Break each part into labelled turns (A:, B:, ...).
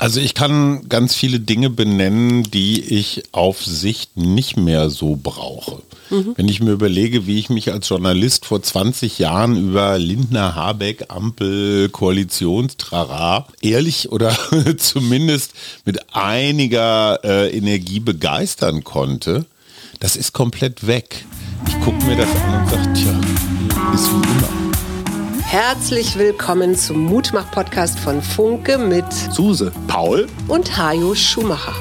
A: Also ich kann ganz viele Dinge benennen, die ich auf Sicht nicht mehr so brauche. Mhm. Wenn ich mir überlege, wie ich mich als Journalist vor 20 Jahren über Lindner, Habeck, Ampel, Koalitionstrara ehrlich oder zumindest mit einiger äh, Energie begeistern konnte, das ist komplett weg. Ich gucke mir das an und sage, tja, ist wie immer.
B: Herzlich willkommen zum Mutmach-Podcast von Funke mit
A: Suse, Paul
B: und Hajo Schumacher.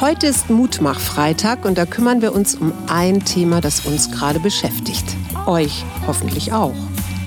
B: Heute ist Mutmach-Freitag und da kümmern wir uns um ein Thema, das uns gerade beschäftigt. Euch hoffentlich auch.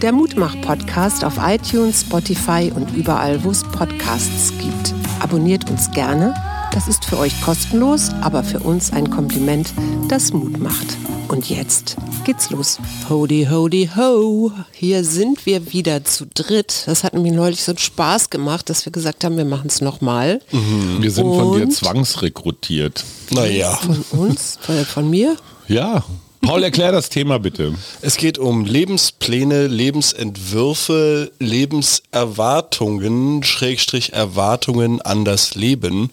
B: Der Mutmach-Podcast auf iTunes, Spotify und überall, wo es Podcasts gibt. Abonniert uns gerne. Das ist für euch kostenlos, aber für uns ein Kompliment, das Mut macht. Und jetzt geht's los. Hody, hody, ho. Hier sind wir wieder zu dritt. Das hat mir neulich so einen Spaß gemacht, dass wir gesagt haben, wir machen es nochmal.
A: Mhm, wir sind Und von dir zwangsrekrutiert.
B: Naja. Von uns? Von, von mir?
A: Ja. Paul, erklär das Thema bitte.
C: Es geht um Lebenspläne, Lebensentwürfe, Lebenserwartungen, Schrägstrich Erwartungen an das Leben.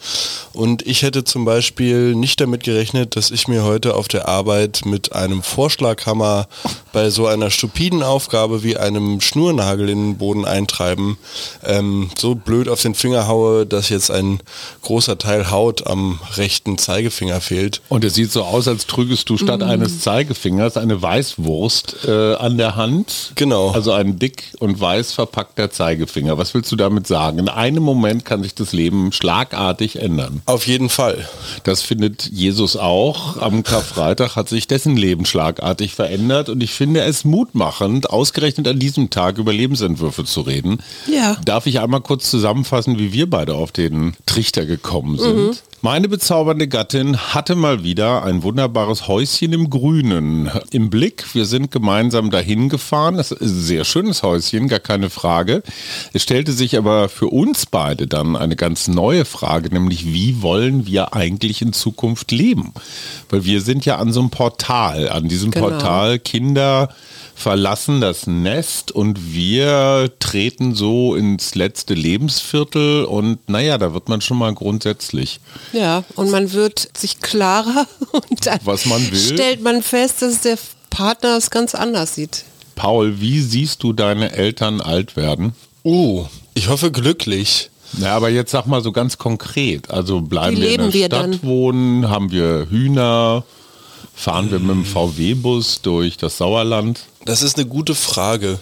C: Und ich hätte zum Beispiel nicht damit gerechnet, dass ich mir heute auf der Arbeit mit einem Vorschlaghammer bei so einer stupiden Aufgabe wie einem Schnurnagel in den Boden eintreiben ähm, so blöd auf den Finger haue, dass jetzt ein großer Teil Haut am rechten Zeigefinger fehlt.
A: Und es sieht so aus, als trügest du statt mm. eines Zeigefingers Zeigefingers eine Weißwurst äh, an der Hand.
C: Genau.
A: Also ein dick und weiß verpackter Zeigefinger. Was willst du damit sagen? In einem Moment kann sich das Leben schlagartig ändern.
C: Auf jeden Fall.
A: Das findet Jesus auch. Am Karfreitag hat sich dessen Leben schlagartig verändert und ich finde es mutmachend, ausgerechnet an diesem Tag über Lebensentwürfe zu reden.
B: Ja.
A: Darf ich einmal kurz zusammenfassen, wie wir beide auf den Trichter gekommen sind? Mhm. Meine bezaubernde Gattin hatte mal wieder ein wunderbares Häuschen im Grünen im Blick. Wir sind gemeinsam dahin gefahren. Das ist ein sehr schönes Häuschen, gar keine Frage. Es stellte sich aber für uns beide dann eine ganz neue Frage, nämlich wie wollen wir eigentlich in Zukunft leben? Weil wir sind ja an so einem Portal, an diesem genau. Portal Kinder verlassen das Nest und wir treten so ins letzte Lebensviertel und naja, da wird man schon mal grundsätzlich.
B: Ja, und man wird sich klarer und dann
A: Was man will.
B: stellt man fest, dass der Partner es ganz anders sieht.
A: Paul, wie siehst du deine Eltern alt werden?
C: Oh, ich hoffe glücklich.
A: Ja, aber jetzt sag mal so ganz konkret. Also bleiben
B: wie
A: wir in der
B: wir
A: Stadt
B: dann?
A: wohnen, haben wir Hühner, fahren wir mit dem VW-Bus durch das Sauerland?
C: Das ist eine gute Frage.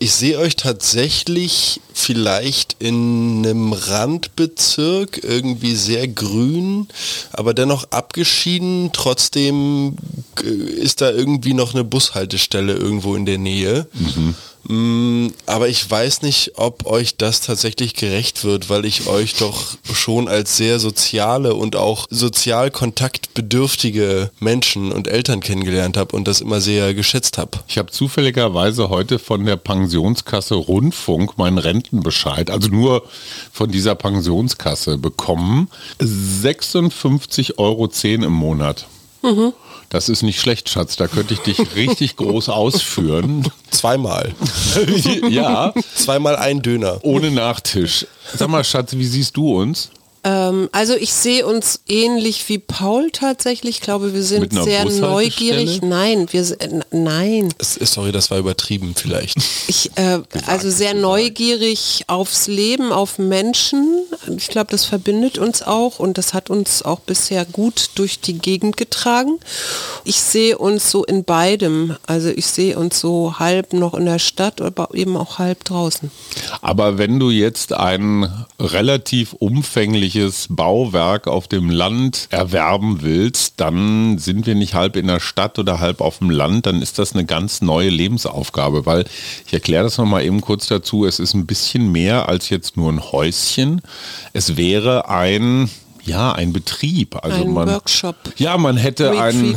C: Ich sehe euch tatsächlich vielleicht in einem Randbezirk, irgendwie sehr grün, aber dennoch abgeschieden. Trotzdem äh, ist da irgendwie noch eine Bushaltestelle irgendwo in der Nähe. Mhm. Mm, aber ich weiß nicht, ob euch das tatsächlich gerecht wird, weil ich euch doch schon als sehr soziale und auch sozial kontaktbedürftige Menschen und Eltern kennengelernt habe und das immer sehr geschätzt habe.
A: Ich habe zufälligerweise heute von der Pensionskasse Rundfunk meinen Rentenbescheid, also nur von dieser Pensionskasse bekommen. 56,10 Euro im Monat. Mhm. Das ist nicht schlecht, Schatz. Da könnte ich dich richtig groß ausführen.
C: Zweimal.
A: ja.
C: Zweimal ein Döner.
A: Ohne Nachtisch. Sag mal, Schatz, wie siehst du uns?
B: Ähm, also ich sehe uns ähnlich wie Paul tatsächlich. Ich glaube, wir sind sehr neugierig. Nein, wir äh, nein.
C: Sorry, das war übertrieben vielleicht.
B: Ich, äh, also sehr neugierig aufs Leben, auf Menschen. Ich glaube, das verbindet uns auch und das hat uns auch bisher gut durch die Gegend getragen. Ich sehe uns so in beidem. Also ich sehe uns so halb noch in der Stadt, aber eben auch halb draußen.
A: Aber wenn du jetzt ein relativ umfängliches öffentliches Bauwerk auf dem Land erwerben willst, dann sind wir nicht halb in der Stadt oder halb auf dem Land, dann ist das eine ganz neue Lebensaufgabe, weil ich erkläre das nochmal eben kurz dazu, es ist ein bisschen mehr als jetzt nur ein Häuschen. Es wäre ein ja, ein Betrieb. Also
B: ein
A: man,
B: Workshop.
A: Ja, man hätte einen,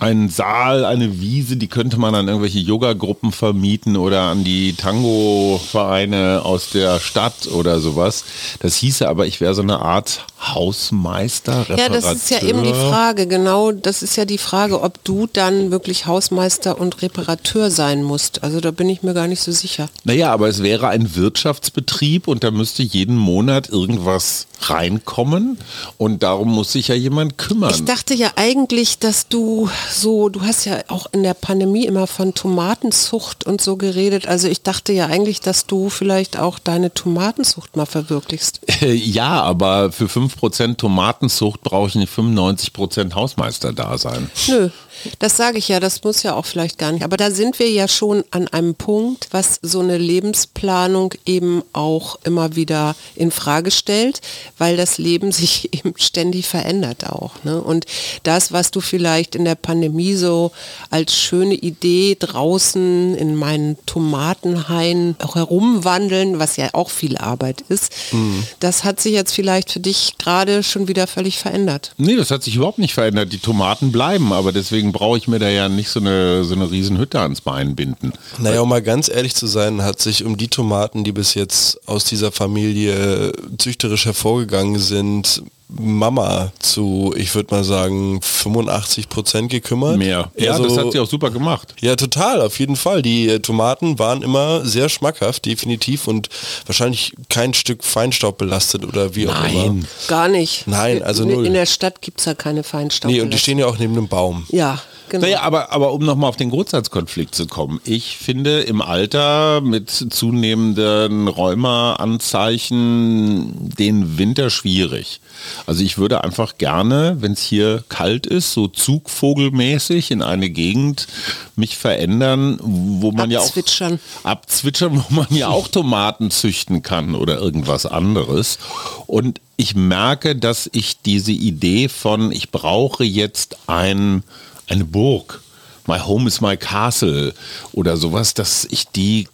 A: einen Saal, eine Wiese, die könnte man an irgendwelche Yoga-Gruppen vermieten oder an die Tango-Vereine aus der Stadt oder sowas. Das hieße aber, ich wäre so eine Art Hausmeister, Reparateur?
B: Ja, das ist ja eben die Frage, genau, das ist ja die Frage, ob du dann wirklich Hausmeister und Reparateur sein musst. Also da bin ich mir gar nicht so sicher.
A: Naja, aber es wäre ein Wirtschaftsbetrieb und da müsste jeden Monat irgendwas reinkommen und darum muss sich ja jemand kümmern.
B: Ich dachte ja eigentlich, dass du so, du hast ja auch in der Pandemie immer von Tomatenzucht und so geredet. Also ich dachte ja eigentlich, dass du vielleicht auch deine Tomatenzucht mal verwirklichst.
A: ja, aber für 5% Tomatenzucht brauche ich nicht 95% Hausmeister da sein.
B: Nö, das sage ich ja, das muss ja auch vielleicht gar nicht. Aber da sind wir ja schon an einem Punkt, was so eine Lebensplanung eben auch immer wieder in Frage stellt, weil das Leben sich eben ständig verändert auch. Ne? Und das, was du vielleicht in der Pandemie so als schöne Idee draußen in meinen Tomatenhain auch herumwandeln, was ja auch viel Arbeit ist, mhm. das hat sich jetzt vielleicht für dich gerade schon wieder völlig verändert.
A: Nee, das hat sich überhaupt nicht verändert. Die Tomaten bleiben, aber deswegen brauche ich mir da ja nicht so eine, so eine riesen Hütte ans Bein binden.
C: Naja, um mal ganz ehrlich zu sein, hat sich um die Tomaten, die bis jetzt aus dieser Familie züchterisch hervorgegangen sind, Mama zu, ich würde mal sagen, 85 Prozent gekümmert.
A: Mehr. Ja, also, das hat sie auch super gemacht.
C: Ja, total, auf jeden Fall. Die äh, Tomaten waren immer sehr schmackhaft, definitiv und wahrscheinlich kein Stück Feinstaub belastet oder wie auch immer. Nein,
B: gar nicht.
C: Nein, also
B: null. In der Stadt gibt es ja keine Feinstaub.
C: Nee, und die stehen ja auch neben einem Baum.
B: Ja,
A: Genau. Naja, aber, aber um nochmal auf den Grundsatzkonflikt zu kommen. Ich finde im Alter mit zunehmenden Rheumaanzeichen den Winter schwierig. Also ich würde einfach gerne, wenn es hier kalt ist, so zugvogelmäßig in eine Gegend mich verändern, wo man
B: abzwitschern.
A: ja auch abzwitschern, wo man ja auch Tomaten züchten kann oder irgendwas anderes. Und ich merke, dass ich diese Idee von, ich brauche jetzt ein eine Burg, My Home is My Castle oder sowas, dass ich die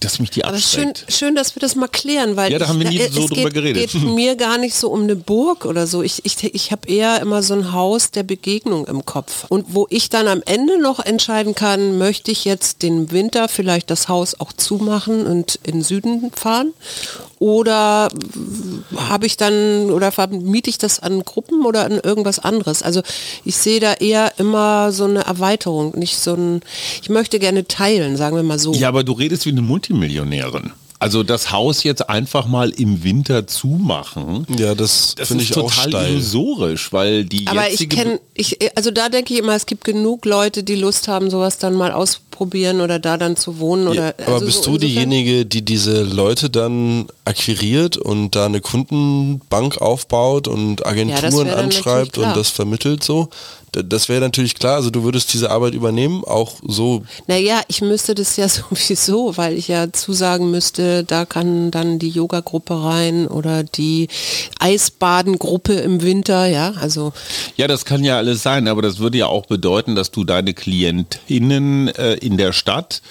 A: dass mich die abschreckt.
B: Schön, schön, dass wir das mal klären, weil
A: ja, da haben wir nie ich, so drüber
B: geht,
A: geredet.
B: geht mir gar nicht so um eine Burg oder so. Ich, ich, ich habe eher immer so ein Haus der Begegnung im Kopf. Und wo ich dann am Ende noch entscheiden kann, möchte ich jetzt den Winter vielleicht das Haus auch zumachen und in Süden fahren oder habe ich dann oder vermiete ich das an Gruppen oder an irgendwas anderes? Also ich sehe da eher immer so eine Erweiterung, nicht so ein, ich möchte gerne teilen, sagen wir mal so.
A: Ja, aber du redest wie eine Multimillionärin. Also das Haus jetzt einfach mal im Winter zumachen.
C: Ja, das, das finde ich
A: total
C: auch steil.
A: illusorisch, weil die
B: Aber ich kenne, ich, also da denke ich immer, es gibt genug Leute, die Lust haben, sowas dann mal ausprobieren oder da dann zu wohnen. Oder, ja,
C: aber also bist so du diejenige, die diese Leute dann akquiriert und da eine Kundenbank aufbaut und Agenturen ja, anschreibt und das vermittelt so? Das wäre natürlich klar, also du würdest diese Arbeit übernehmen, auch so.
B: Naja, ich müsste das ja sowieso, weil ich ja zusagen müsste, da kann dann die Yoga-Gruppe rein oder die Eisbadengruppe im Winter, ja, also.
A: Ja, das kann ja alles sein, aber das würde ja auch bedeuten, dass du deine Klientinnen äh, in der Stadt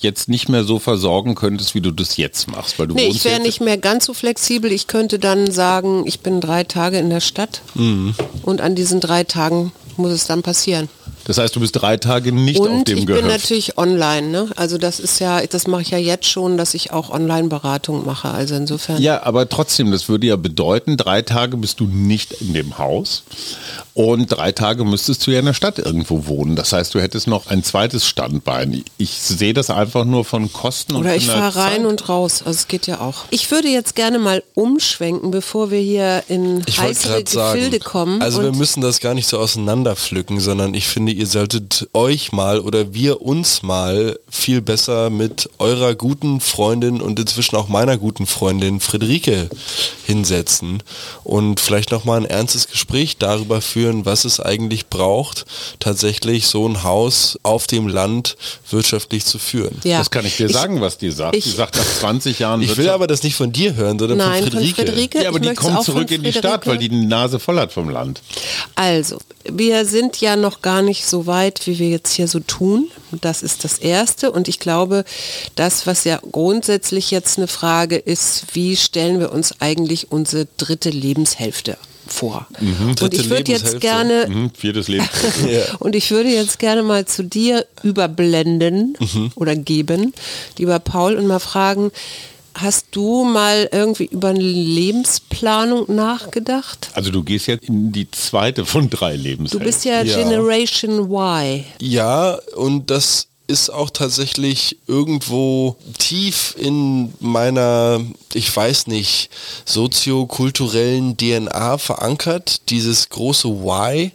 A: jetzt nicht mehr so versorgen könntest, wie du das jetzt machst. Weil du
B: nee, ich wäre nicht mehr ganz so flexibel. Ich könnte dann sagen, ich bin drei Tage in der Stadt mhm. und an diesen drei Tagen muss es dann passieren.
A: Das heißt, du bist drei Tage nicht
B: und
A: auf dem
B: ich
A: Gehöft.
B: bin natürlich online. Ne? Also das ist ja, das mache ich ja jetzt schon, dass ich auch Online-Beratung mache. Also insofern.
A: Ja, aber trotzdem, das würde ja bedeuten, drei Tage bist du nicht in dem Haus und drei Tage müsstest du ja in der Stadt irgendwo wohnen. Das heißt, du hättest noch ein zweites Standbein. Ich sehe das einfach nur von Kosten
B: Oder und ich fahre rein und raus. Also es geht ja auch. Ich würde jetzt gerne mal umschwenken, bevor wir hier in
C: ich
B: heißere Gefilde
C: sagen,
B: kommen.
C: Also wir müssen das gar nicht so auseinanderpflücken, sondern ich finde, ihr solltet euch mal oder wir uns mal viel besser mit eurer guten Freundin und inzwischen auch meiner guten Freundin Friederike hinsetzen und vielleicht noch mal ein ernstes Gespräch darüber führen, was es eigentlich braucht, tatsächlich so ein Haus auf dem Land wirtschaftlich zu führen.
A: Ja. Das kann ich dir sagen, was die sagt.
B: Ich,
A: die sagt nach 20 Jahren.
C: Ich will aber das nicht von dir hören, sondern
B: Nein,
C: von Friederike.
B: Von Friederike.
A: Ja, aber die kommt zurück in die Stadt, weil die die Nase voll hat vom Land.
B: Also, wir sind ja noch gar nicht so weit, wie wir jetzt hier so tun. Das ist das Erste. Und ich glaube, das, was ja grundsätzlich jetzt eine Frage ist, wie stellen wir uns eigentlich unsere dritte Lebenshälfte vor. Mhm, und ich würde jetzt gerne
A: mhm, viertes Leben.
B: und ich würde jetzt gerne mal zu dir überblenden mhm. oder geben, lieber Paul, und mal fragen, Hast du mal irgendwie über eine Lebensplanung nachgedacht?
A: Also du gehst jetzt in die zweite von drei Lebenshälften.
B: Du bist ja,
C: Ja.
B: Generation Y.
C: Ja, und das ist auch tatsächlich irgendwo tief in meiner, ich weiß nicht, soziokulturellen DNA verankert, dieses große Why.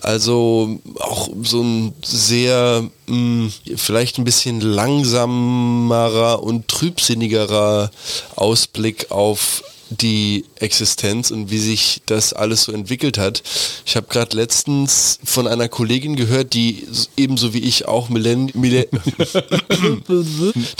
C: Also auch so ein sehr, mh, vielleicht ein bisschen langsamerer und trübsinnigerer Ausblick auf die Existenz und wie sich das alles so entwickelt hat. Ich habe gerade letztens von einer Kollegin gehört, die ebenso wie ich auch Millenn Millen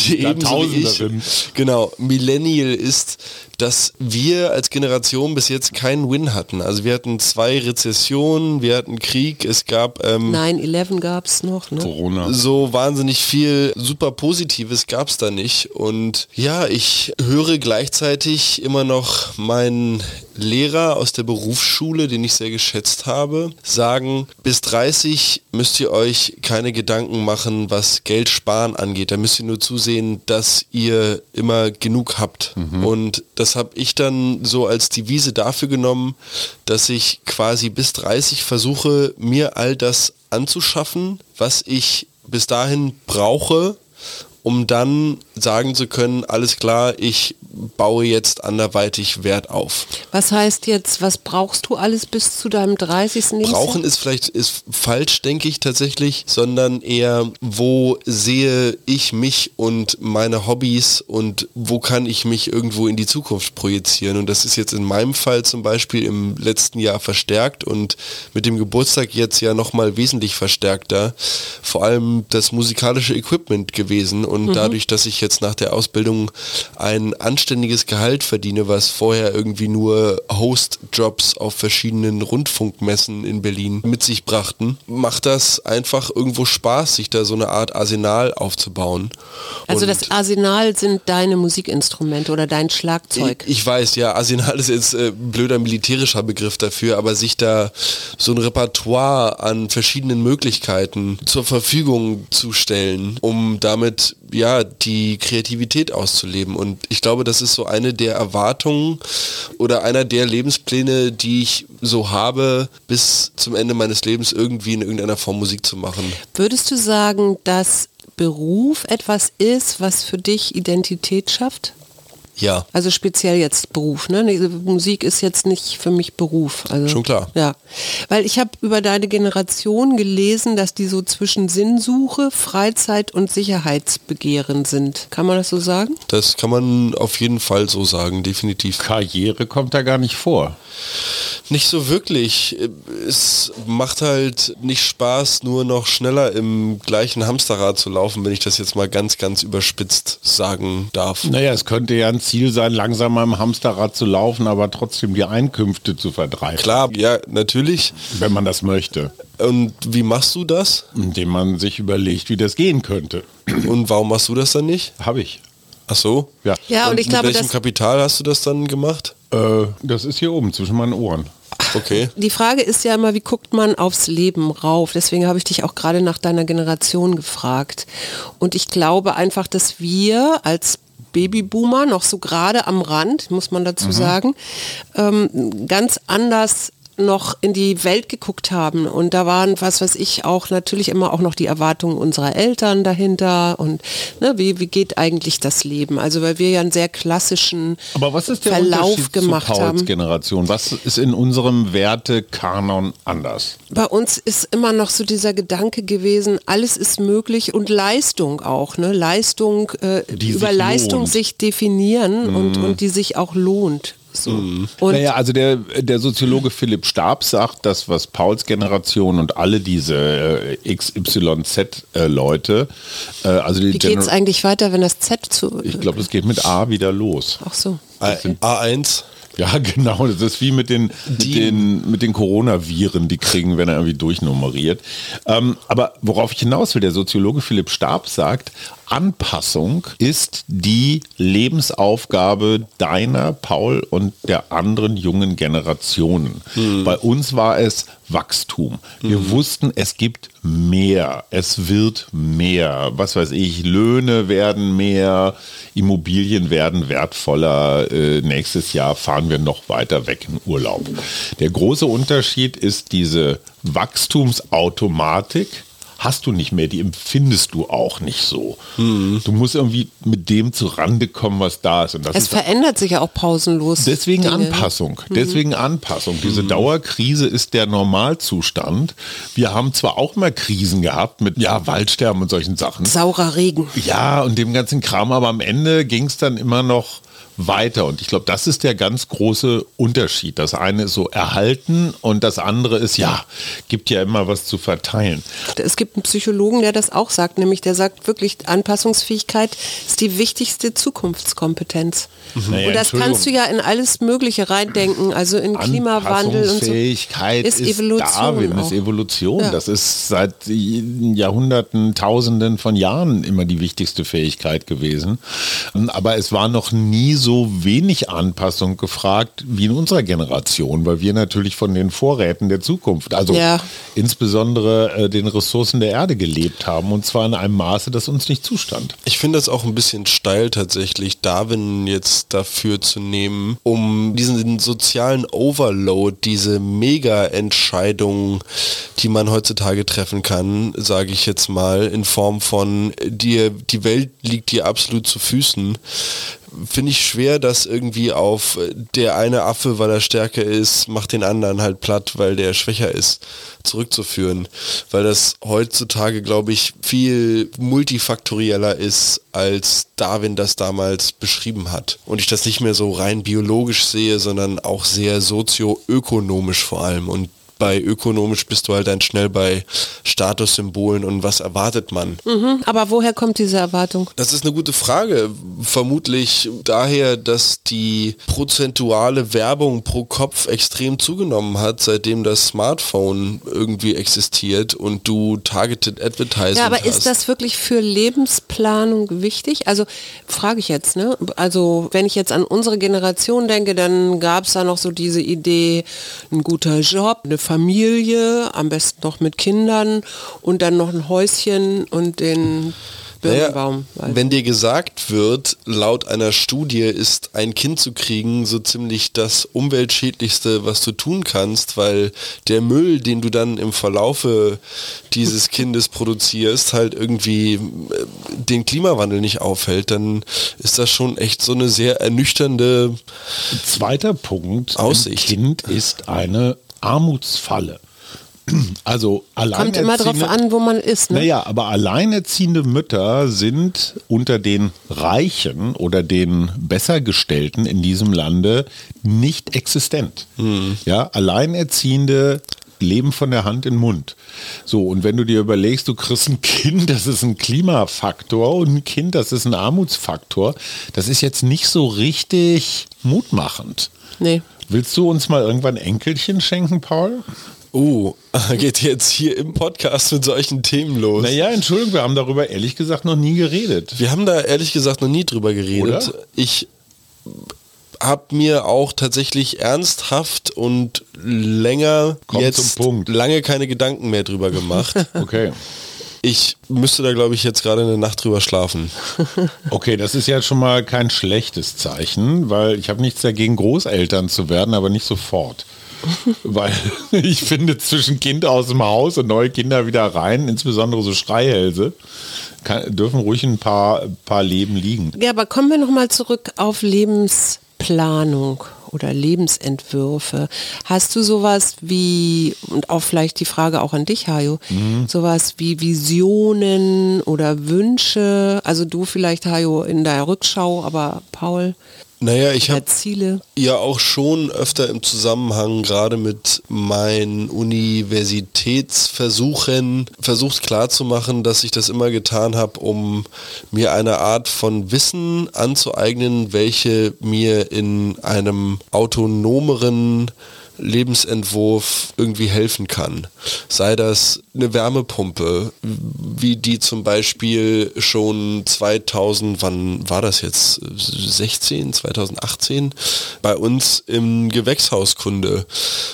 C: die ebenso wie ich,
A: Jahrtausenderin.
C: genau, Millennial ist, dass wir als Generation bis jetzt keinen Win hatten. Also wir hatten zwei Rezessionen, wir hatten Krieg, es gab ähm,
B: 9-11 gab es noch, ne?
A: Corona.
C: so wahnsinnig viel super Positives gab es da nicht. Und ja, ich höre gleichzeitig immer noch meinen Lehrer aus der Berufsschule, den ich sehr geschätzt habe, sagen, bis 30 müsst ihr euch keine Gedanken machen, was Geld sparen angeht. Da müsst ihr nur zusehen, dass ihr immer genug habt. Und das habe ich dann so als Devise dafür genommen, dass ich quasi bis 30 versuche, mir all das anzuschaffen, was ich bis dahin brauche, um dann sagen zu können, alles klar, ich baue jetzt anderweitig Wert auf.
B: Was heißt jetzt, was brauchst du alles bis zu deinem 30. Lebensjahr?
C: Brauchen ist vielleicht ist falsch, denke ich tatsächlich, sondern eher, wo sehe ich mich und meine Hobbys und wo kann ich mich irgendwo in die Zukunft projizieren. Und das ist jetzt in meinem Fall zum Beispiel im letzten Jahr verstärkt und mit dem Geburtstag jetzt ja nochmal wesentlich verstärkter. Vor allem das musikalische Equipment gewesen und dadurch, dass ich jetzt nach der Ausbildung ein anständiges Gehalt verdiene, was vorher irgendwie nur Host-Jobs auf verschiedenen Rundfunkmessen in Berlin mit sich brachten, macht das einfach irgendwo Spaß, sich da so eine Art Arsenal aufzubauen.
B: Also
C: Und
B: das Arsenal sind deine Musikinstrumente oder dein Schlagzeug.
C: ich, ich weiß, ja, Arsenal ist jetzt äh, ein blöder militärischer Begriff dafür, aber sich da so ein Repertoire an verschiedenen Möglichkeiten zur Verfügung zu stellen, um damit ja die Kreativität auszuleben. Und ich glaube, das ist so eine der Erwartungen oder einer der Lebenspläne, die ich so habe, bis zum Ende meines Lebens irgendwie in irgendeiner Form Musik zu machen.
B: Würdest du sagen, dass Beruf etwas ist, was für dich Identität schafft?
C: Ja.
B: Also speziell jetzt Beruf, ne? Musik ist jetzt nicht für mich Beruf. Also,
C: Schon klar.
B: Ja, weil ich habe über deine Generation gelesen, dass die so zwischen Sinnsuche, Freizeit und Sicherheitsbegehren sind. Kann man das so sagen?
C: Das kann man auf jeden Fall so sagen, definitiv.
A: Karriere kommt da gar nicht vor.
C: Nicht so wirklich. Es macht halt nicht Spaß, nur noch schneller im gleichen Hamsterrad zu laufen, wenn ich das jetzt mal ganz, ganz überspitzt sagen darf.
A: Naja, es könnte ja ein Ziel sein, langsamer im Hamsterrad zu laufen, aber trotzdem die Einkünfte zu verdreifachen.
C: Klar, ja, natürlich.
A: Wenn man das möchte.
C: Und wie machst du das?
A: Indem man sich überlegt, wie das gehen könnte.
C: Und warum machst du das dann nicht?
A: Habe ich.
C: Ach so?
A: Ja.
B: Ja, und, ich
C: mit
B: glaube,
C: welchem
B: dass
C: Kapital hast du das dann gemacht?
A: Äh, das ist hier oben zwischen meinen Ohren.
C: Okay.
B: die Frage ist ja immer, wie guckt man aufs Leben rauf? Deswegen habe ich dich auch gerade nach deiner Generation gefragt. Und ich glaube einfach, dass wir als Babyboomer noch so gerade am Rand, muss man dazu sagen, ähm, ganz anders noch in die Welt geguckt haben und da waren was weiß ich auch natürlich immer auch noch die Erwartungen unserer Eltern dahinter und ne, wie, wie geht eigentlich das Leben also weil wir ja einen sehr klassischen
A: Aber was ist der
B: Verlauf
A: Unterschied
B: gemacht
A: zu Pauls
B: haben
A: Generation? Was ist in unserem Wertekanon anders?
B: bei uns ist immer noch so dieser Gedanke gewesen, alles ist möglich und Leistung auch, ne? Leistung, äh,
A: Die
B: über
A: sich
B: Leistung
A: lohnt.
B: sich definieren und, und die sich auch lohnt. So. Und
A: naja, also der, der Soziologe Philipp Stab sagt, dass was Pauls Generation und alle diese äh, XYZ-Leute, äh, also die
B: wie geht es eigentlich weiter, wenn das Z zu...
A: ich glaube, es geht mit A wieder los.
B: Ach so.
C: A- A1.
A: Ja, genau. Das ist wie mit den, mit den, mit den Coronaviren, die kriegen, wenn er irgendwie durchnummeriert. Ähm, aber worauf ich hinaus will, der Soziologe Philipp Stab sagt, Anpassung ist die Lebensaufgabe deiner, Paul und der anderen jungen Generationen. Bei uns war es Wachstum. Wir wussten, es gibt mehr, es wird mehr. Was weiß ich, Löhne werden mehr, Immobilien werden wertvoller. Äh, nächstes Jahr fahren wir noch weiter weg in Urlaub. Der große Unterschied ist diese Wachstumsautomatik hast du nicht mehr, die empfindest du auch nicht so. Mhm. Du musst irgendwie mit dem zu Rande kommen, was da ist. Und das
B: es
A: ist
B: verändert sich ja auch pausenlos.
A: Deswegen Dinge. Anpassung. Mhm. Deswegen Anpassung. Diese mhm. Dauerkrise ist der Normalzustand. Wir haben zwar auch mal Krisen gehabt mit ja, Waldsterben und solchen Sachen.
B: Saurer Regen.
A: Ja, und dem ganzen Kram, aber am Ende ging es dann immer noch weiter. Und ich glaube, das ist der ganz große Unterschied. Das eine ist so erhalten und das andere ist, ja, gibt ja immer was zu verteilen.
B: Es gibt einen Psychologen, der das auch sagt, nämlich der sagt wirklich, Anpassungsfähigkeit ist die wichtigste Zukunftskompetenz. Mhm. Naja, und das kannst du ja in alles Mögliche reindenken, also in Klimawandel und so.
A: Fähigkeit ist, ist Evolution. Ist Evolution. Ja. Das ist seit Jahrhunderten, Tausenden von Jahren immer die wichtigste Fähigkeit gewesen. Aber es war noch nie so so wenig Anpassung gefragt wie in unserer Generation, weil wir natürlich von den Vorräten der Zukunft, also ja. insbesondere äh, den Ressourcen der Erde gelebt haben und zwar in einem Maße, das uns nicht zustand.
C: Ich finde das auch ein bisschen steil tatsächlich, Darwin jetzt dafür zu nehmen, um diesen sozialen Overload, diese Mega-Entscheidungen, die man heutzutage treffen kann, sage ich jetzt mal, in Form von dir, die Welt liegt dir absolut zu Füßen, finde ich schwer, dass irgendwie auf äh, der eine Affe, weil er stärker ist, macht den anderen halt platt, weil der schwächer ist, zurückzuführen. Weil das heutzutage, glaube ich, viel multifaktorieller ist, als Darwin das damals beschrieben hat. Und ich das nicht mehr so rein biologisch sehe, sondern auch sehr sozioökonomisch vor allem. Und bei ökonomisch bist du halt dann schnell bei Statussymbolen und was erwartet man.
B: Mhm, aber woher kommt diese Erwartung?
C: Das ist eine gute Frage. Vermutlich daher, dass die prozentuale Werbung pro Kopf extrem zugenommen hat, seitdem das Smartphone irgendwie existiert und du Targeted Advertising Ja,
B: aber
C: hast.
B: ist das wirklich für Lebensplanung wichtig? Also frage ich jetzt, ne? Also wenn ich jetzt an unsere Generation denke, dann gab es da noch so diese Idee, ein guter Job, eine Familie, am besten noch mit Kindern und dann noch ein Häuschen und den Birnbaum.
C: Naja, wenn dir gesagt wird, laut einer Studie ist ein Kind zu kriegen so ziemlich das umweltschädlichste, was du tun kannst, weil der Müll, den du dann im Verlaufe dieses Kindes produzierst, halt irgendwie äh, den Klimawandel nicht aufhält, dann ist das schon echt so eine sehr ernüchternde
A: Zweiter Punkt. Aussicht. Ein Kind ist eine Armutsfalle. Also
B: Kommt immer darauf an, wo man ist.
A: Ne? Naja, aber alleinerziehende Mütter sind unter den Reichen oder den Bessergestellten in diesem Lande nicht existent. Mhm. Ja, Alleinerziehende leben von der Hand in den Mund. So, und wenn du dir überlegst, du kriegst ein Kind, das ist ein Klimafaktor und ein Kind, das ist ein Armutsfaktor, das ist jetzt nicht so richtig mutmachend.
B: Nee.
A: Willst du uns mal irgendwann Enkelchen schenken, Paul?
C: Oh, geht jetzt hier im Podcast mit solchen Themen los?
A: Naja, Entschuldigung, wir haben darüber ehrlich gesagt noch nie geredet.
C: Wir haben da ehrlich gesagt noch nie drüber geredet. Oder? Ich habe mir auch tatsächlich ernsthaft und länger
A: Kommt jetzt
C: lange keine Gedanken mehr drüber gemacht.
A: okay.
C: Ich müsste da, glaube ich, jetzt gerade eine Nacht drüber schlafen.
A: Okay, das ist ja schon mal kein schlechtes Zeichen, weil ich habe nichts dagegen, Großeltern zu werden, aber nicht sofort. weil ich finde, zwischen Kind aus dem Haus und neue Kinder wieder rein, insbesondere so Schreihälse, kann, dürfen ruhig ein paar, paar Leben liegen.
B: Ja, aber kommen wir nochmal zurück auf Lebensplanung oder Lebensentwürfe. Hast du sowas wie, und auch vielleicht die Frage auch an dich, Hajo, mhm. sowas wie Visionen oder Wünsche? Also du vielleicht, Hajo, in der Rückschau, aber Paul?
C: Naja, ich habe ja auch schon öfter im Zusammenhang gerade mit meinen Universitätsversuchen versucht klarzumachen, dass ich das immer getan habe, um mir eine Art von Wissen anzueignen, welche mir in einem autonomeren Lebensentwurf irgendwie helfen kann. Sei das eine Wärmepumpe, wie die zum Beispiel schon 2000, wann war das jetzt, 16, 2018, bei uns im Gewächshauskunde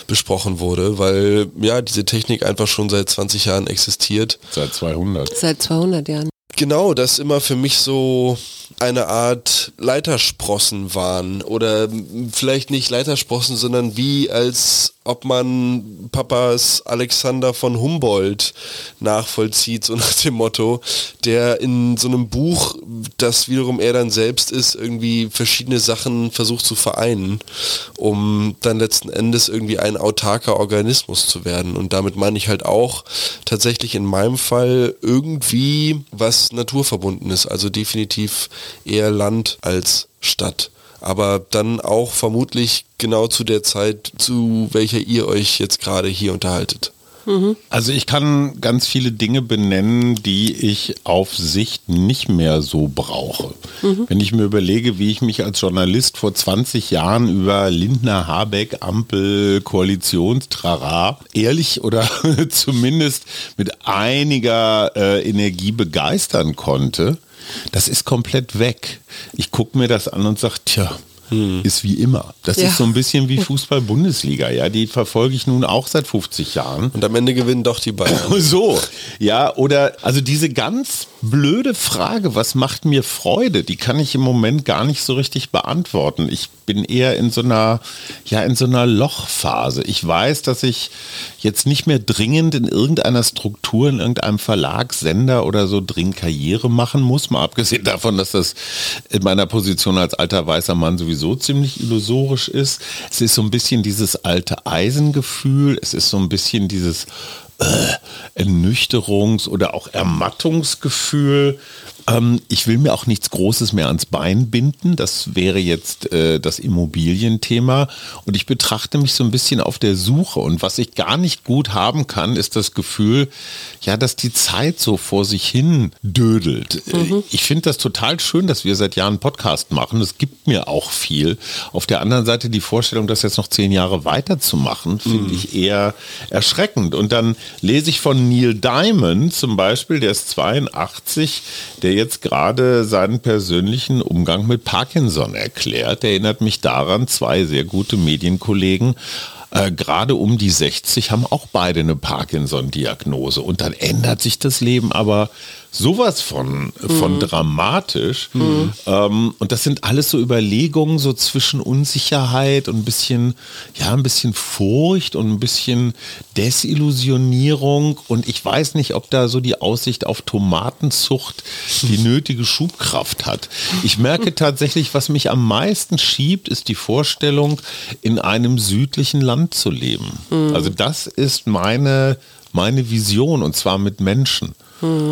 C: besprochen wurde, weil ja, diese Technik einfach schon seit 20 Jahren existiert.
A: Seit 200.
B: Seit 200 Jahren.
C: Genau, das immer für mich so eine Art Leitersprossen waren oder vielleicht nicht Leitersprossen, sondern wie als ob man Papas Alexander von Humboldt nachvollzieht, so nach dem Motto, der in so einem Buch, das wiederum er dann selbst ist, irgendwie verschiedene Sachen versucht zu vereinen, um dann letzten Endes irgendwie ein autarker Organismus zu werden. Und damit meine ich halt auch tatsächlich in meinem Fall irgendwie was naturverbunden ist, also definitiv eher Land als Stadt aber dann auch vermutlich genau zu der Zeit, zu welcher ihr euch jetzt gerade hier unterhaltet.
A: Also ich kann ganz viele Dinge benennen, die ich auf Sicht nicht mehr so brauche. Wenn ich mir überlege, wie ich mich als Journalist vor 20 Jahren über Lindner, Habeck, Ampel, Koalitionstrara ehrlich oder zumindest mit einiger äh, Energie begeistern konnte, das ist komplett weg. Ich gucke mir das an und sage, tja, ist wie immer. Das
B: Ja.
A: ist so ein bisschen wie Fußball-Bundesliga, ja. Die verfolge ich nun auch seit 50 Jahren.
C: Und am Ende gewinnen doch die Bayern.
A: So, ja, oder also diese ganz blöde Frage, was macht mir Freude, die kann ich im Moment gar nicht so richtig beantworten. Ich bin eher in so einer, ja, in so einer Lochphase. Ich weiß, dass ich jetzt nicht mehr dringend in irgendeiner Struktur, in irgendeinem Verlag, Sender oder so dringend Karriere machen muss, mal abgesehen davon, dass das in meiner Position als alter weißer Mann sowieso ziemlich illusorisch ist. Es ist so ein bisschen dieses alte Eisengefühl, es ist so ein bisschen dieses äh, Ernüchterungs- oder auch Ermattungsgefühl. Ähm, ich will mir auch nichts Großes mehr ans Bein binden. Das wäre jetzt äh, das Immobilienthema. Und ich betrachte mich so ein bisschen auf der Suche. Und was ich gar nicht gut haben kann, ist das Gefühl, ja, dass die Zeit so vor sich hin dödelt. Äh, Ich finde das total schön, dass wir seit Jahren Podcast machen. Das gibt mir auch viel. Auf der anderen Seite die Vorstellung, das jetzt noch zehn Jahre weiterzumachen, finde ich eher erschreckend. Und dann lese ich von Neil Diamond zum Beispiel, der ist 82, der jetzt gerade seinen persönlichen Umgang mit Parkinson erklärt. Erinnert mich daran, zwei sehr gute Medienkollegen äh, gerade um die 60 haben auch beide eine Parkinson-Diagnose. Und dann ändert sich das Leben aber sowas von, von dramatisch. Ähm, und das sind alles so Überlegungen so zwischen Unsicherheit und ein bisschen, ja, ein bisschen Furcht und ein bisschen Desillusionierung. Und ich weiß nicht, ob da so die Aussicht auf Tomatenzucht die nötige Schubkraft hat. Ich merke tatsächlich, was mich am meisten schiebt, ist die Vorstellung, in einem südlichen Land zu leben. Also das ist meine, meine Vision und zwar mit Menschen.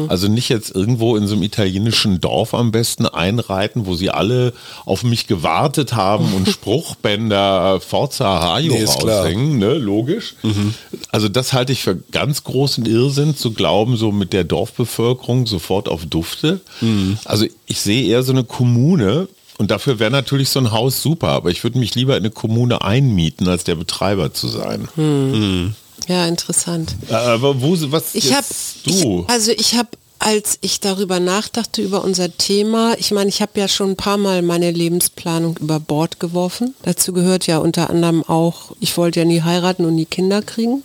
A: Also nicht jetzt irgendwo in so einem italienischen Dorf am besten einreiten, wo sie alle auf mich gewartet haben und Spruchbänder Forza Hajo
C: Nee,
A: raushängen, ne? logisch. Also das halte ich für ganz großen Irrsinn zu glauben, so mit der Dorfbevölkerung sofort auf Dufte. Also ich sehe eher so eine Kommune, und dafür wäre natürlich so ein Haus super, aber ich würde mich lieber in eine Kommune einmieten, als der Betreiber zu sein.
B: Ja, interessant.
A: Äh, Aber wo, was
B: Ich habe,
A: du?
B: also ich habe, als ich darüber nachdachte über unser Thema, ich meine, ich habe ja schon ein paar Mal meine Lebensplanung über Bord geworfen. Dazu gehört ja unter anderem auch, ich wollte ja nie heiraten und nie Kinder kriegen.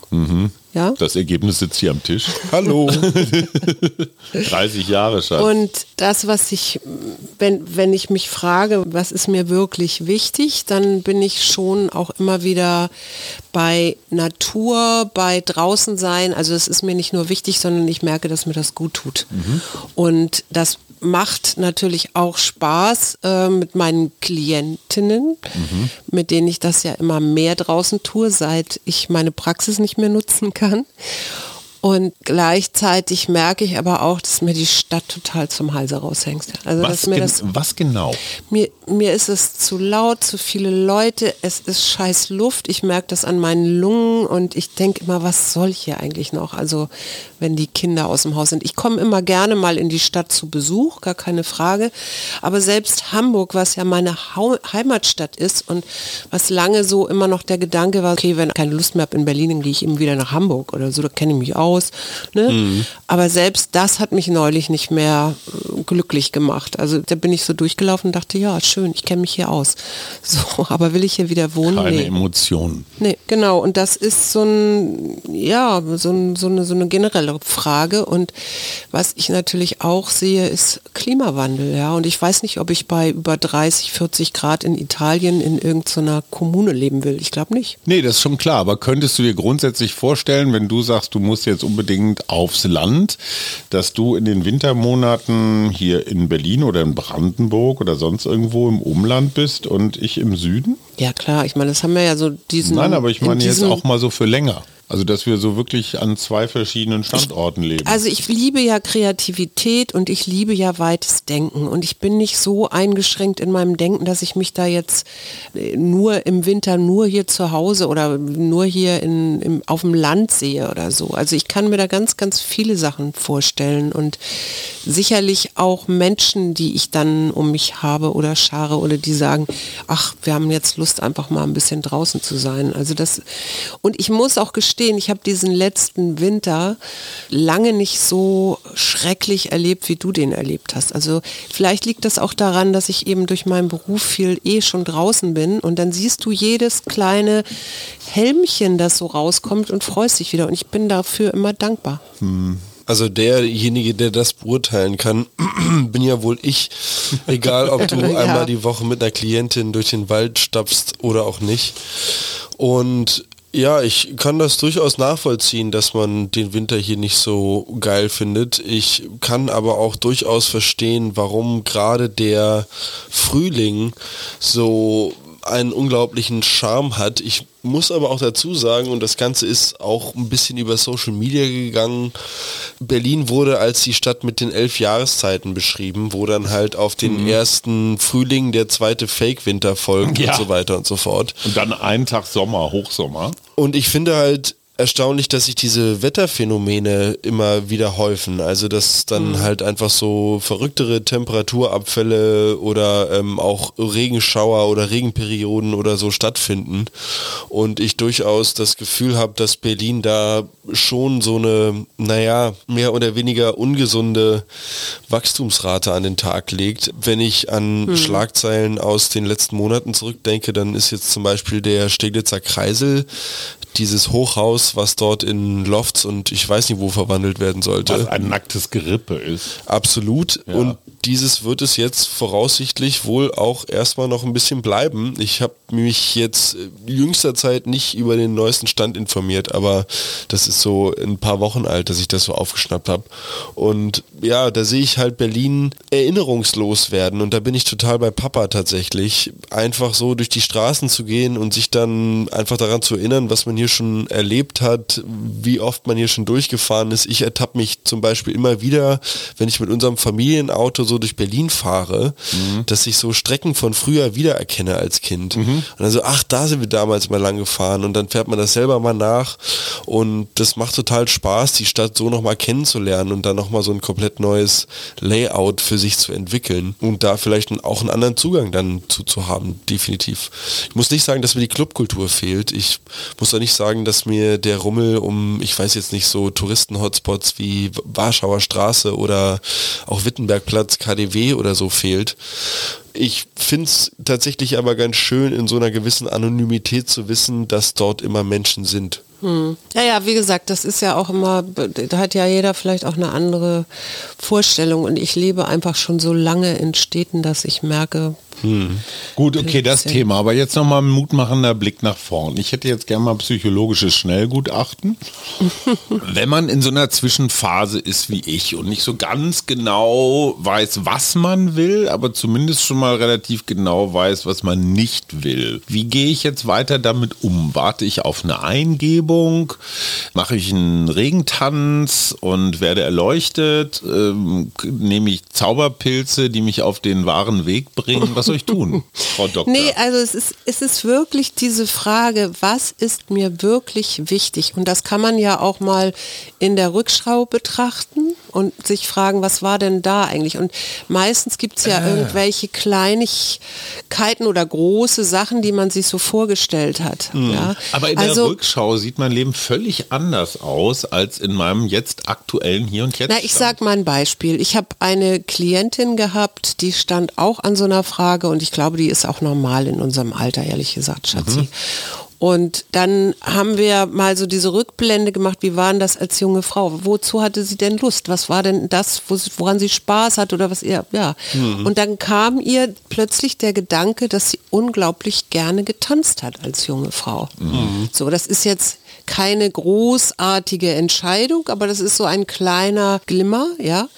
B: Ja.
A: das Ergebnis sitzt hier am Tisch.
C: Hallo.
A: 30 Jahre Schatz.
B: Und das, was ich, wenn, wenn ich mich frage, was ist mir wirklich wichtig, dann bin ich schon auch immer wieder bei Natur, bei draußen sein. Also es ist mir nicht nur wichtig, sondern ich merke, dass mir das gut tut. Und das macht natürlich auch Spaß äh, mit meinen Klientinnen, mit denen ich das ja immer mehr draußen tue, seit ich meine Praxis nicht mehr nutzen kann. Und gleichzeitig merke ich aber auch, dass mir die Stadt total zum Halse raushängt. Also
A: was,
B: dass mir das
A: was genau?
B: mir, mir ist es zu laut, zu viele Leute, es ist scheiß Luft, ich merke das an meinen Lungen und ich denke immer, was soll ich hier eigentlich noch? Also wenn die Kinder aus dem Haus sind. Ich komme immer gerne mal in die Stadt zu Besuch, gar keine Frage. Aber selbst Hamburg, was ja meine Heimatstadt ist und was lange so immer noch der Gedanke war, okay, wenn ich keine Lust mehr habe in Berlin, dann gehe ich eben wieder nach Hamburg oder so, da kenne ich mich aus. Ne? Mhm. Aber selbst das hat mich neulich nicht mehr äh, glücklich gemacht. Also da bin ich so durchgelaufen und dachte, ja, schön, ich kenne mich hier aus. So, aber will ich hier wieder wohnen?
A: Keine nee. Emotionen.
B: Nee, genau. Und das ist so ein, ja, so, ein, so, eine, so eine generelle Frage. Und was ich natürlich auch sehe, ist Klimawandel. Ja, und ich weiß nicht, ob ich bei über 30, 40 Grad in Italien in irgendeiner Kommune leben will. Ich glaube nicht.
A: Nee, das ist schon klar. Aber könntest du dir grundsätzlich vorstellen, wenn du sagst, du musst jetzt unbedingt aufs Land, dass du in den Wintermonaten hier in Berlin oder in Brandenburg oder sonst irgendwo im Umland bist und ich im Süden?
B: Ja klar, ich meine, das haben wir ja so diesen.
A: Nein, aber ich meine jetzt auch mal so für länger. Also dass wir so wirklich an zwei verschiedenen Standorten leben.
B: Also ich liebe ja Kreativität und ich liebe ja weites Denken und ich bin nicht so eingeschränkt in meinem Denken, dass ich mich da jetzt äh, nur im Winter nur hier zu Hause oder nur hier in, im, auf dem Land sehe oder so. Also ich kann mir da ganz, ganz viele Sachen vorstellen und sicherlich auch Menschen, die ich dann um mich habe oder schare oder die sagen, ach, wir haben jetzt Lust einfach mal ein bisschen draußen zu sein. Also das und ich muss auch gestehen, gestehen, ich habe diesen letzten Winter lange nicht so schrecklich erlebt, wie du den erlebt hast. Also vielleicht liegt das auch daran, dass ich eben durch meinen Beruf viel eh schon draußen bin und dann siehst du jedes kleine Helmchen, das so rauskommt und freust dich wieder. Und ich bin dafür immer dankbar.
C: Hm. Also derjenige, der das beurteilen kann, bin ja wohl ich. Egal, ob du ja. einmal die Woche mit einer Klientin durch den Wald stapfst oder auch nicht. Und ja, ich kann das durchaus nachvollziehen, dass man den Winter hier nicht so geil findet. Ich kann aber auch durchaus verstehen, warum gerade der Frühling so einen unglaublichen Charme hat. Ich muss aber auch dazu sagen, und das Ganze ist auch ein bisschen über Social Media gegangen, Berlin wurde als die Stadt mit den elf Jahreszeiten beschrieben, wo dann halt auf den mhm. ersten Frühling der zweite Fake-Winter folgt ja. und so weiter und so fort.
A: Und dann einen Tag Sommer, Hochsommer.
C: Und ich finde halt, erstaunlich, dass sich diese Wetterphänomene immer wieder häufen. Also dass dann mhm. halt einfach so verrücktere Temperaturabfälle oder ähm, auch Regenschauer oder Regenperioden oder so stattfinden. Und ich durchaus das Gefühl habe, dass Berlin da schon so eine, naja, mehr oder weniger ungesunde Wachstumsrate an den Tag legt. Wenn ich an mhm. Schlagzeilen aus den letzten Monaten zurückdenke, dann ist jetzt zum Beispiel der Steglitzer Kreisel dieses Hochhaus, was dort in Lofts und ich weiß nicht wo verwandelt werden sollte.
A: Was ein nacktes Gerippe ist.
C: Absolut. Ja. Und dieses wird es jetzt voraussichtlich wohl auch erstmal noch ein bisschen bleiben. Ich habe mich jetzt jüngster Zeit nicht über den neuesten Stand informiert, aber das ist so ein paar Wochen alt, dass ich das so aufgeschnappt habe. Und ja, da sehe ich halt Berlin erinnerungslos werden und da bin ich total bei Papa tatsächlich. Einfach so durch die Straßen zu gehen und sich dann einfach daran zu erinnern, was man hier schon erlebt hat, wie oft man hier schon durchgefahren ist. Ich ertappe mich zum Beispiel immer wieder, wenn ich mit unserem Familienauto so durch Berlin fahre, mhm. dass ich so Strecken von früher wiedererkenne als Kind. Mhm. Und dann so, ach, da sind wir damals mal lang gefahren und dann fährt man das selber mal nach und das macht total Spaß, die Stadt so nochmal kennenzulernen und dann nochmal so ein komplett neues Layout für sich zu entwickeln und da vielleicht auch einen anderen Zugang dann zu, zu haben, definitiv. Ich muss nicht sagen, dass mir die Clubkultur fehlt. Ich muss auch nicht sagen, dass mir der Rummel um, ich weiß jetzt nicht, so Touristen-Hotspots wie Warschauer Straße oder auch Wittenbergplatz KDW oder so fehlt. Ich finde es tatsächlich aber ganz schön, in so einer gewissen Anonymität zu wissen, dass dort immer Menschen sind.
B: Hm. Ja, ja, wie gesagt, das ist ja auch immer, da hat ja jeder vielleicht auch eine andere Vorstellung und ich lebe einfach schon so lange in Städten, dass ich merke,
A: hm. Gut, okay, das Thema. Aber jetzt nochmal ein mutmachender Blick nach vorn. Ich hätte jetzt gerne mal psychologisches Schnellgutachten. Wenn man in so einer Zwischenphase ist wie ich und nicht so ganz genau weiß, was man will, aber zumindest schon mal relativ genau weiß, was man nicht will. Wie gehe ich jetzt weiter damit um? Warte ich auf eine Eingebung? mache ich einen Regentanz und werde erleuchtet, ähm, nehme ich Zauberpilze, die mich auf den wahren Weg bringen. Was soll ich tun, Frau Doktor?
B: Nee, also es ist, es ist wirklich diese Frage, was ist mir wirklich wichtig? Und das kann man ja auch mal in der Rückschau betrachten und sich fragen, was war denn da eigentlich? Und meistens gibt es ja äh. irgendwelche Kleinigkeiten oder große Sachen, die man sich so vorgestellt hat. Mhm. Ja?
A: Aber in also, der Rückschau sieht mein Leben völlig anders aus als in meinem jetzt aktuellen Hier und Jetzt.
B: Na, ich sage mal ein Beispiel. Ich habe eine Klientin gehabt, die stand auch an so einer Frage und ich glaube, die ist auch normal in unserem Alter, ehrlich gesagt, Schatzi. Mhm. Und dann haben wir mal so diese Rückblende gemacht, wie war denn das als junge Frau? Wozu hatte sie denn Lust? Was war denn das, woran sie Spaß hat oder was ihr, ja. Mhm. Und dann kam ihr plötzlich der Gedanke, dass sie unglaublich gerne getanzt hat als junge Frau. Mhm. So, das ist jetzt keine großartige Entscheidung, aber das ist so ein kleiner Glimmer, ja.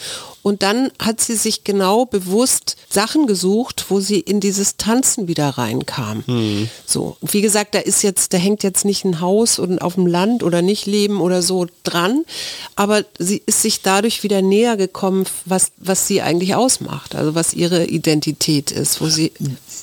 B: Und dann hat sie sich genau bewusst Sachen gesucht, wo sie in dieses Tanzen wieder reinkam. Mhm. So, wie gesagt, da ist jetzt, da hängt jetzt nicht ein Haus und auf dem Land oder nicht leben oder so dran, aber sie ist sich dadurch wieder näher gekommen, was, was sie eigentlich ausmacht, also was ihre Identität ist, wo sie.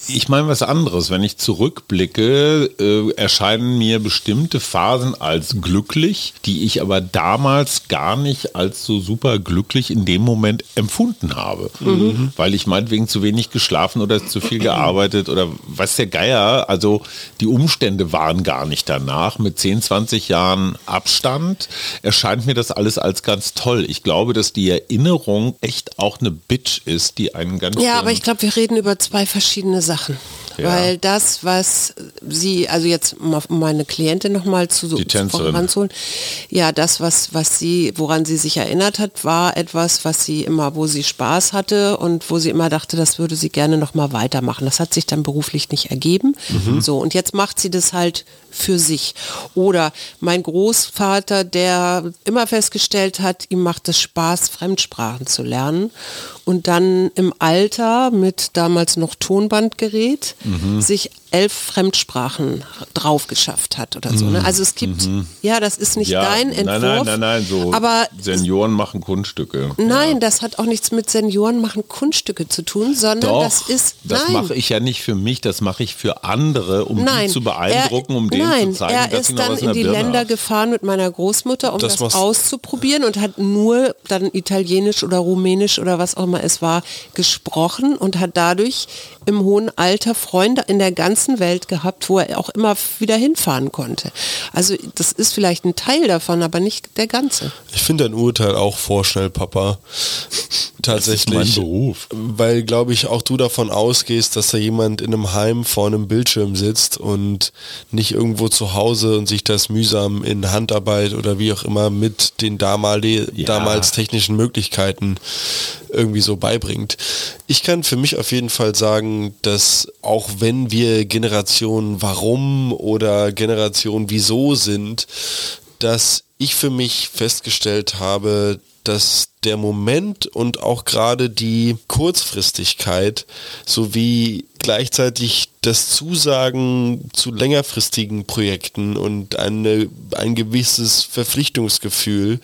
A: Ich meine was anderes. Wenn ich zurückblicke, äh, erscheinen mir bestimmte Phasen als glücklich, die ich aber damals gar nicht als so super glücklich in dem Moment empfunden habe. Mhm. Weil ich meinetwegen zu wenig geschlafen oder zu viel gearbeitet oder was der Geier, also die Umstände waren gar nicht danach. Mit 10, 20 Jahren Abstand erscheint mir das alles als ganz toll. Ich glaube, dass die Erinnerung echt auch eine Bitch ist, die einen ganz...
B: Ja, aber ich glaube, wir reden über zwei verschiedene Sachen. Ja. Weil das, was sie, also jetzt um meine Klientin nochmal zu,
A: Tänzerin.
B: ranzuholen, ja, das, was, was sie, woran sie sich erinnert hat, war etwas, was sie immer, wo sie Spaß hatte und wo sie immer dachte, das würde sie gerne nochmal weitermachen. Das hat sich dann beruflich nicht ergeben. Mhm. So, und jetzt macht sie das halt für sich. Oder mein Großvater, der immer festgestellt hat, ihm macht es Spaß, Fremdsprachen zu lernen. Und dann im Alter mit damals noch Tonbandgerät mhm. sich elf Fremdsprachen drauf geschafft hat oder so. Ne? Mhm. Also es gibt, mhm. ja, das ist nicht ja, dein Entwurf.
A: Nein, nein, nein, nein, so aber Senioren machen Kunststücke.
B: Nein, ja. das hat auch nichts mit Senioren machen Kunststücke zu tun, sondern
A: Doch,
B: das ist.
A: Das mache ich ja nicht für mich, das mache ich für andere, um nein, die zu beeindrucken, er, um denen nein, zu zeigen,
B: er
A: dass
B: ist dann in die Länder hat. gefahren mit meiner Großmutter, um das, das auszuprobieren und hat nur dann Italienisch oder Rumänisch oder was auch immer es war gesprochen und hat dadurch im hohen Alter Freunde in der ganzen Welt gehabt, wo er auch immer wieder hinfahren konnte. Also das ist vielleicht ein Teil davon, aber nicht der ganze.
C: Ich finde ein Urteil auch vorschnell, Papa. Tatsächlich.
A: Das ist mein Beruf.
C: Weil, glaube ich, auch du davon ausgehst, dass da jemand in einem Heim vor einem Bildschirm sitzt und nicht irgendwo zu Hause und sich das mühsam in Handarbeit oder wie auch immer mit den damalige, ja. damals technischen Möglichkeiten irgendwie so beibringt. Ich kann für mich auf jeden Fall sagen, dass auch wenn wir Generation Warum oder Generation Wieso sind, dass ich für mich festgestellt habe, dass der Moment und auch gerade die Kurzfristigkeit sowie gleichzeitig das Zusagen zu längerfristigen Projekten und eine, ein gewisses Verpflichtungsgefühl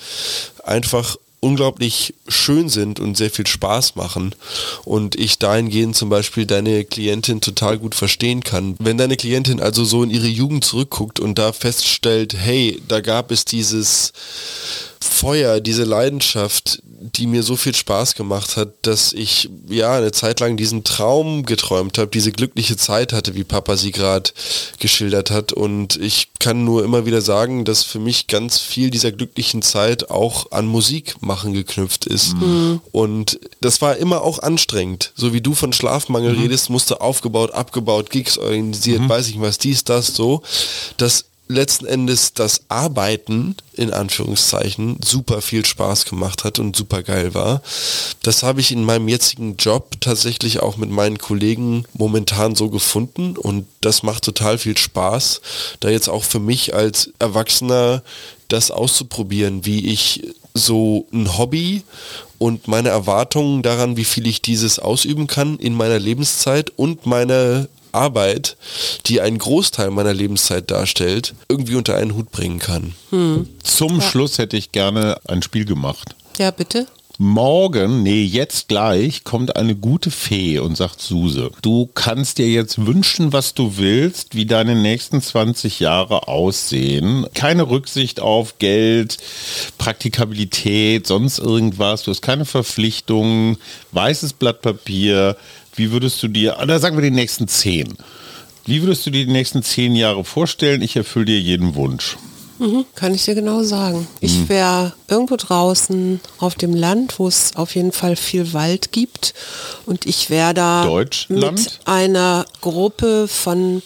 C: einfach unglaublich schön sind und sehr viel Spaß machen und ich dahingehend zum Beispiel deine Klientin total gut verstehen kann. Wenn deine Klientin also so in ihre Jugend zurückguckt und da feststellt, hey, da gab es dieses Feuer, diese Leidenschaft, die mir so viel Spaß gemacht hat, dass ich ja eine Zeit lang diesen Traum geträumt habe, diese glückliche Zeit hatte, wie Papa sie gerade geschildert hat. Und ich kann nur immer wieder sagen, dass für mich ganz viel dieser glücklichen Zeit auch an Musik machen geknüpft ist. Mhm. Und das war immer auch anstrengend. So wie du von Schlafmangel mhm. redest, musste aufgebaut, abgebaut, Gigs organisiert, mhm. weiß ich was, dies, das, so. Das letzten Endes das Arbeiten in Anführungszeichen super viel Spaß gemacht hat und super geil war. Das habe ich in meinem jetzigen Job tatsächlich auch mit meinen Kollegen momentan so gefunden und das macht total viel Spaß, da jetzt auch für mich als Erwachsener das auszuprobieren, wie ich so ein Hobby und meine Erwartungen daran, wie viel ich dieses ausüben kann in meiner Lebenszeit und meine Arbeit, die einen Großteil meiner Lebenszeit darstellt, irgendwie unter einen Hut bringen kann.
A: Zum Schluss hätte ich gerne ein Spiel gemacht.
B: Ja, bitte.
A: Morgen, nee, jetzt gleich, kommt eine gute Fee und sagt Suse, du kannst dir jetzt wünschen, was du willst, wie deine nächsten 20 Jahre aussehen. Keine Rücksicht auf Geld, Praktikabilität, sonst irgendwas. Du hast keine Verpflichtungen, weißes Blatt Papier. Wie würdest du dir, oder sagen wir die nächsten 10. Wie würdest du dir die nächsten 10 Jahre vorstellen? Ich erfülle dir jeden Wunsch.
B: Mhm, kann ich dir genau sagen. Ich wäre irgendwo draußen auf dem Land, wo es auf jeden Fall viel Wald gibt. Und ich wäre da
A: Deutschland?
B: mit einer Gruppe von,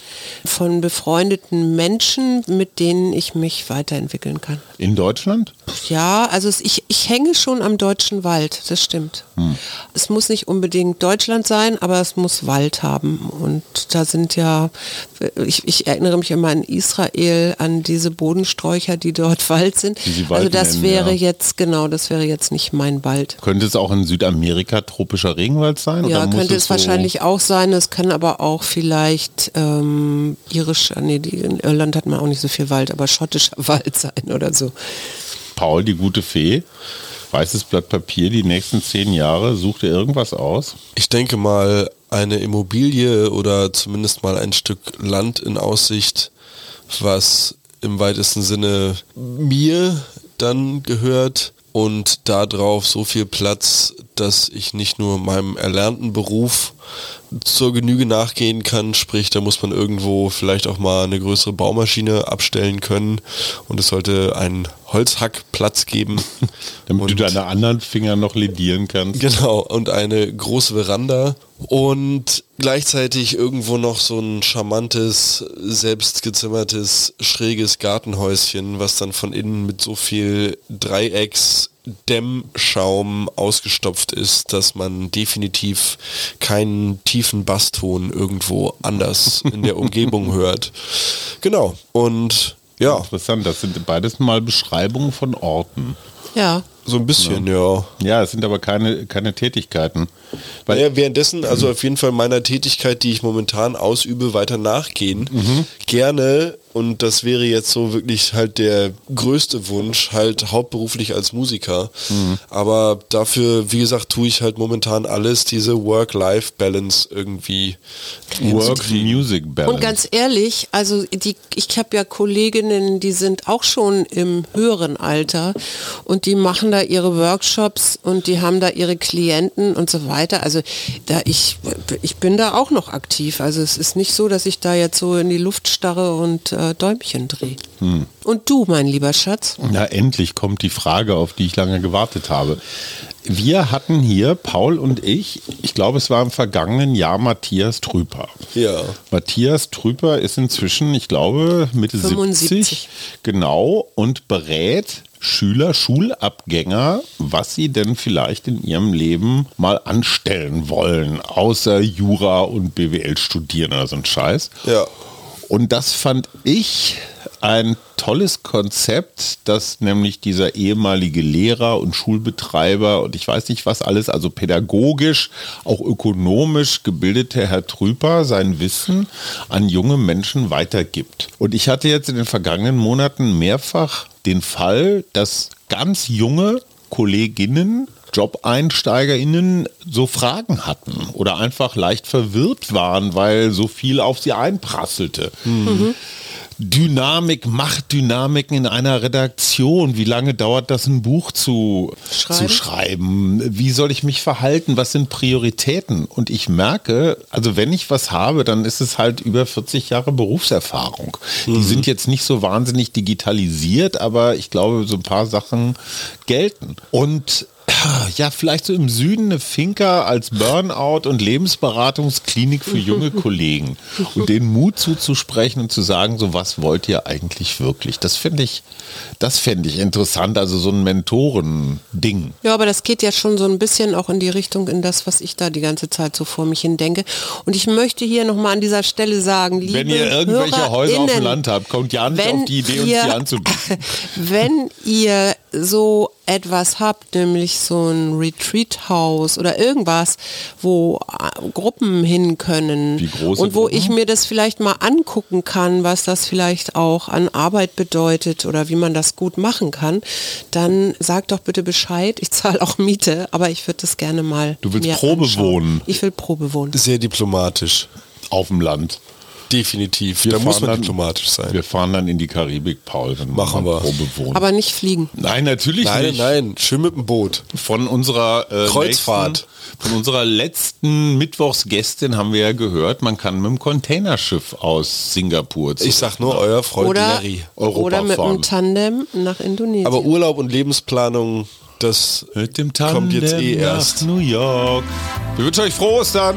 B: von befreundeten Menschen, mit denen ich mich weiterentwickeln kann.
A: In Deutschland?
B: Ja, also es, ich, ich hänge schon am deutschen Wald, das stimmt. Es muss nicht unbedingt Deutschland sein, aber es muss Wald haben. Und da sind ja, ich, ich erinnere mich immer an Israel, an diese Bodensträucher, die dort Wald sind. Also das
A: nennen,
B: wäre
A: ja.
B: jetzt, genau, das wäre jetzt nicht mein Wald.
A: Könnte es auch in Südamerika tropischer Regenwald sein?
B: Ja, könnte es
A: so-
B: wahrscheinlich auch sein. Es kann aber auch vielleicht ähm, irisch, nee, die, in Irland hat man auch nicht so viel Wald, aber schottischer Wald sein oder so.
A: Paul, die gute Fee, weißes Blatt Papier, die nächsten zehn Jahre, sucht ihr irgendwas aus?
C: Ich denke mal, eine Immobilie oder zumindest mal ein Stück Land in Aussicht, was im weitesten Sinne mir dann gehört und darauf so viel Platz, dass ich nicht nur meinem erlernten Beruf zur Genüge nachgehen kann, sprich, da muss man irgendwo vielleicht auch mal eine größere Baumaschine abstellen können und es sollte einen Holzhackplatz geben.
A: Damit du
C: Und-
A: deine anderen Finger noch ledieren kannst.
C: Genau, und eine große Veranda und gleichzeitig irgendwo noch so ein charmantes, selbstgezimmertes, schräges Gartenhäuschen, was dann von innen mit so viel Dreiecks Dämmschaum ausgestopft ist, dass man definitiv keinen tiefen Basston irgendwo anders in der Umgebung hört. Genau. Und ja,
A: Interessant, das sind beides mal Beschreibungen von Orten.
B: Ja,
C: so ein bisschen, ja.
A: Ja, es sind aber keine, keine Tätigkeiten. Weil
C: Ja, währenddessen, also auf jeden Fall meiner Tätigkeit, die ich momentan ausübe, weiter nachgehen. Gerne, und das wäre jetzt so wirklich halt der größte Wunsch, halt hauptberuflich als Musiker. Aber dafür, wie gesagt, tue ich halt momentan alles, diese Work-Life-Balance irgendwie
A: Work-Music-Balance.
B: Und ganz ehrlich, also die, ich habe ja Kolleginnen, die sind auch schon im höheren Alter und die machen da ihre Workshops und die haben da ihre Klienten und so weiter. Also da ich, ich bin da auch noch aktiv. Also es ist nicht so, dass ich da jetzt so in die Luft starre und äh, Däumchen drehe. Und du, mein lieber Schatz?
A: Na, endlich kommt die Frage, auf die ich lange gewartet habe. Wir hatten hier, Paul und ich, ich glaube, es war im vergangenen Jahr Matthias Trüper.
C: Ja.
A: Matthias Trüper ist inzwischen, ich glaube, Mitte
B: 75.
A: 70. Genau, und berät Schüler, Schulabgänger, was sie denn vielleicht in ihrem Leben mal anstellen wollen, außer Jura und BWL studieren oder so ein Scheiß.
C: Ja.
A: Und das fand ich ein tolles Konzept, dass nämlich dieser ehemalige Lehrer und Schulbetreiber und ich weiß nicht was alles, also pädagogisch, auch ökonomisch gebildete Herr Trüper sein Wissen an junge Menschen weitergibt. Und ich hatte jetzt in den vergangenen Monaten mehrfach den Fall, dass ganz junge Kolleginnen JobeinsteigerInnen so Fragen hatten oder einfach leicht verwirrt waren, weil so viel auf sie einprasselte. Dynamik, Machtdynamiken in einer Redaktion. Wie lange dauert das, ein Buch zu
B: Schreiben?
A: zu schreiben? Wie soll ich mich verhalten? Was sind Prioritäten? Und ich merke, also wenn ich was habe, dann ist es halt über 40 Jahre Berufserfahrung. Die sind jetzt nicht so wahnsinnig digitalisiert, aber ich glaube, so ein paar Sachen gelten. Und ja, vielleicht so im Süden eine Finca als Burnout- und Lebensberatungsklinik für junge Kollegen und den Mut zuzusprechen und zu sagen, so was wollt ihr eigentlich wirklich? Das finde ich, das fände ich interessant, also so ein Mentoren-Ding.
B: Ja, aber das geht ja schon so ein bisschen auch in die Richtung, in das, was ich da die ganze Zeit so vor mich hin denke. Und ich möchte hier nochmal an dieser Stelle sagen, liebe
A: Wenn ihr irgendwelche Häuser auf dem Land habt, kommt ja nicht auf die Idee, uns
B: ihr-
A: die anzubieten.
B: Wenn ihr so etwas habt, nämlich so ein Retreat-Haus oder irgendwas, wo, Gruppen hin können und wo
A: Gruppen?
B: ich mir das vielleicht mal angucken kann, was das vielleicht auch an Arbeit bedeutet oder wie man das gut machen kann, dann sag doch bitte Bescheid. Ich zahle auch Miete, aber ich würde das gerne mal.
A: Du willst Probe
B: anschauen.
A: wohnen?
B: Ich will Probe wohnen.
C: Sehr diplomatisch.
A: Auf dem Land.
C: Definitiv.
A: Wir
C: da muss
A: fahren
C: man
A: dann-
C: diplomatisch sein.
A: Wir fahren dann in die Karibik, Paul, wenn
C: Machen wir.
A: Probe wohnen.
B: Aber nicht fliegen.
A: nein, natürlich
C: Nein,
A: nicht.
C: nein, schön mit dem Boot.
A: Von unserer äh,
C: Kreuzfahrt.
A: Nächsten, von unserer letzten Mittwochsgästin haben wir ja gehört, man kann mit dem Containerschiff aus Singapur zu
C: Ich sag nur euer Freund
B: Oder,
C: Larry.
A: Europa
B: oder mit
A: fahren.
B: einem Tandem nach Indonesien.
C: Aber Urlaub und Lebensplanung, das
A: mit dem
C: kommt jetzt eh
A: nach
C: erst.
A: New York. Wir wünschen euch frohes dann.